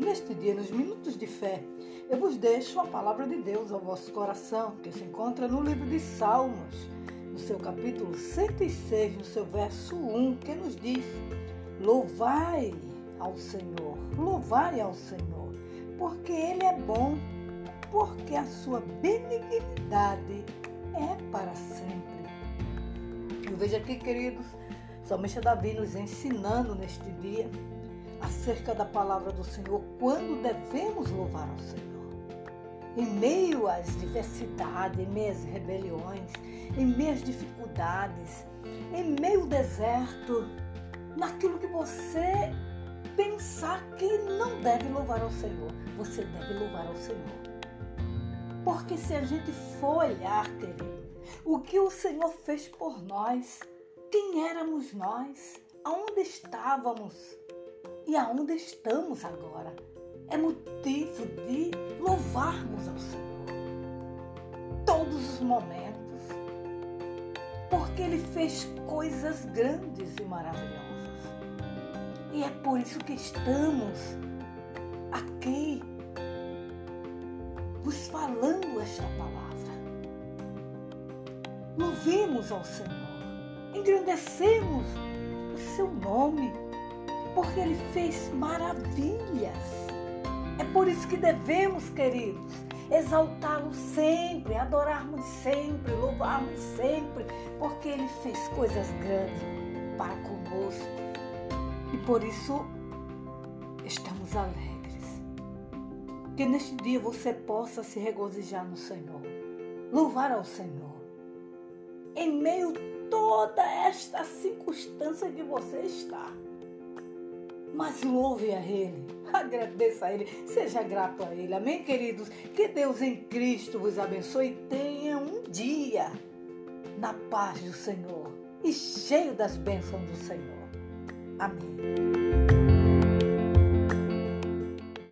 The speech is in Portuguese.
neste dia, nos minutos de fé, eu vos deixo a palavra de Deus ao vosso coração, que se encontra no livro de Salmos, no seu capítulo 106, no seu verso 1, que nos diz: Louvai ao Senhor, louvai ao Senhor, porque Ele é bom, porque a sua benignidade é para sempre. Eu vejo aqui, queridos, somente Davi nos ensinando neste dia acerca da palavra do Senhor, quando devemos louvar ao Senhor. Em meio às diversidades, em meio às rebeliões, em meio às dificuldades, em meio ao deserto, naquilo que você pensar que não deve louvar ao Senhor, você deve louvar ao Senhor. Porque se a gente for olhar, querido, o que o Senhor fez por nós, quem éramos nós, aonde estávamos, e aonde estamos agora. É motivo de louvarmos ao Senhor. Todos os momentos. Porque Ele fez coisas grandes e maravilhosas. E é por isso que estamos aqui vos falando esta palavra. Louvemos ao Senhor, engrandecemos o seu nome porque Ele fez maravilhas. É por isso que devemos, queridos, exaltá-lo sempre, adorarmos sempre, louvarmos sempre, porque Ele fez coisas grandes para conosco. E por isso estamos alegres. Que neste dia você possa se regozijar no Senhor, louvar ao Senhor. Em meio a toda esta circunstância que você está mas louve a Ele, agradeça a Ele, seja grato a Ele. Amém, queridos? Que Deus em Cristo vos abençoe e tenha um dia na paz do Senhor e cheio das bênçãos do Senhor. Amém.